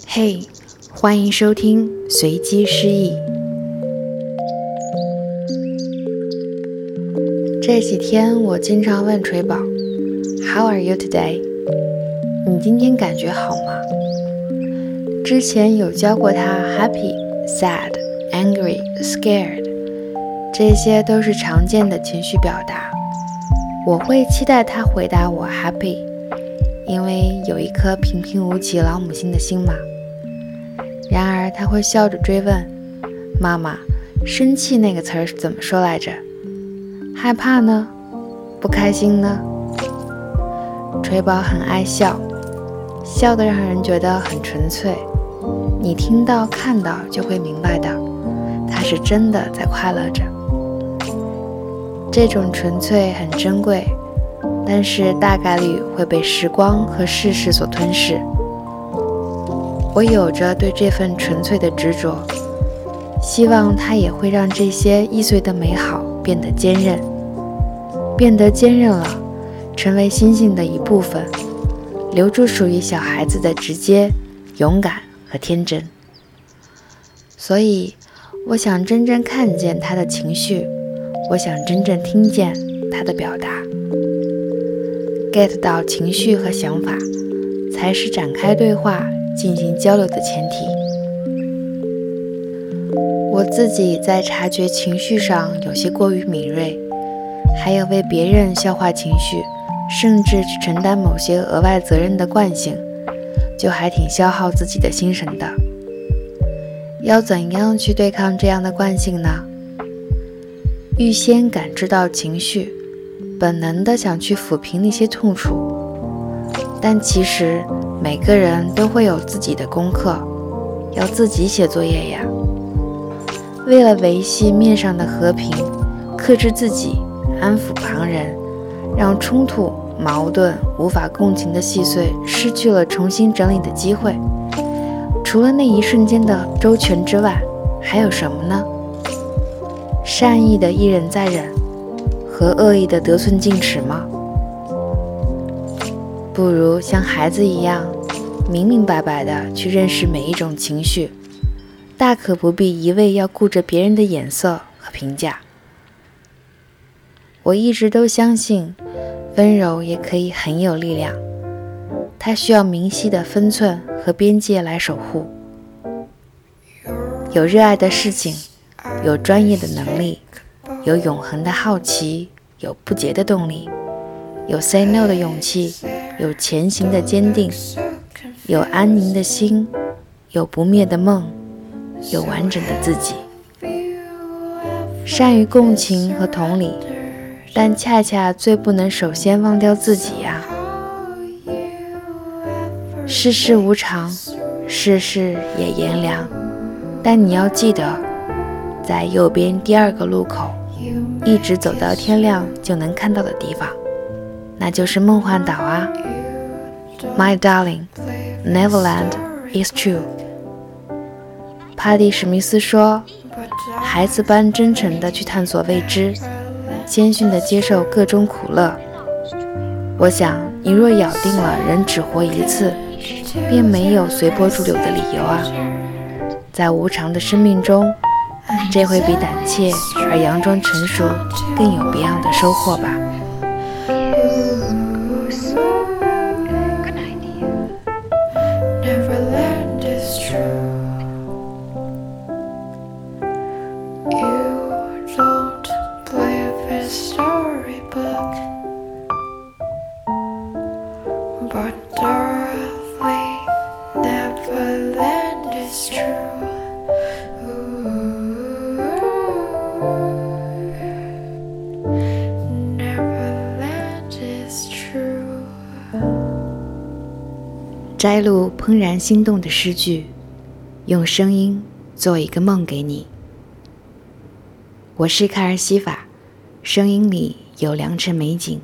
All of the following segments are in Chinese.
嘿，欢迎收听随机失忆。这几天我经常问锤宝：“How are you today？” 你今天感觉好吗？之前有教过他 happy、sad、angry、scared，这些都是常见的情绪表达。我会期待他回答我 happy，因为有一颗平平无奇老母亲的心嘛。然而他会笑着追问：“妈妈，生气那个词儿怎么说来着？害怕呢？不开心呢？”锤宝很爱笑，笑得让人觉得很纯粹。你听到、看到就会明白的，他是真的在快乐着。这种纯粹很珍贵，但是大概率会被时光和世事所吞噬。我有着对这份纯粹的执着，希望它也会让这些易碎的美好变得坚韧，变得坚韧了，成为心性的一部分，留住属于小孩子的直接、勇敢和天真。所以，我想真正看见他的情绪，我想真正听见他的表达，get 到情绪和想法，才是展开对话。进行交流的前提。我自己在察觉情绪上有些过于敏锐，还有为别人消化情绪，甚至去承担某些额外责任的惯性，就还挺消耗自己的心神的。要怎样去对抗这样的惯性呢？预先感知到情绪，本能的想去抚平那些痛楚，但其实。每个人都会有自己的功课，要自己写作业呀。为了维系面上的和平，克制自己，安抚旁人，让冲突、矛盾、无法共情的细碎失去了重新整理的机会。除了那一瞬间的周全之外，还有什么呢？善意的一忍再忍，和恶意的得寸进尺吗？不如像孩子一样，明明白白的去认识每一种情绪，大可不必一味要顾着别人的眼色和评价。我一直都相信，温柔也可以很有力量，它需要明晰的分寸和边界来守护。有热爱的事情，有专业的能力，有永恒的好奇，有不竭的动力，有 say no 的勇气。有前行的坚定，有安宁的心，有不灭的梦，有完整的自己。善于共情和同理，但恰恰最不能首先忘掉自己呀。世事无常，世事也炎凉，但你要记得，在右边第二个路口，一直走到天亮就能看到的地方。那就是梦幻岛啊，My darling, Neverland is true。帕蒂·史密斯说：“孩子般真诚地去探索未知，谦逊地接受各种苦乐。”我想，你若咬定了人只活一次，便没有随波逐流的理由啊。在无常的生命中，这会比胆怯而佯装成熟更有别样的收获吧。摘录怦然心动的诗句，用声音做一个梦给你。我是卡尔西法，声音里有良辰美景，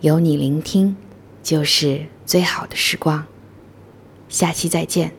有你聆听，就是最好的时光。下期再见。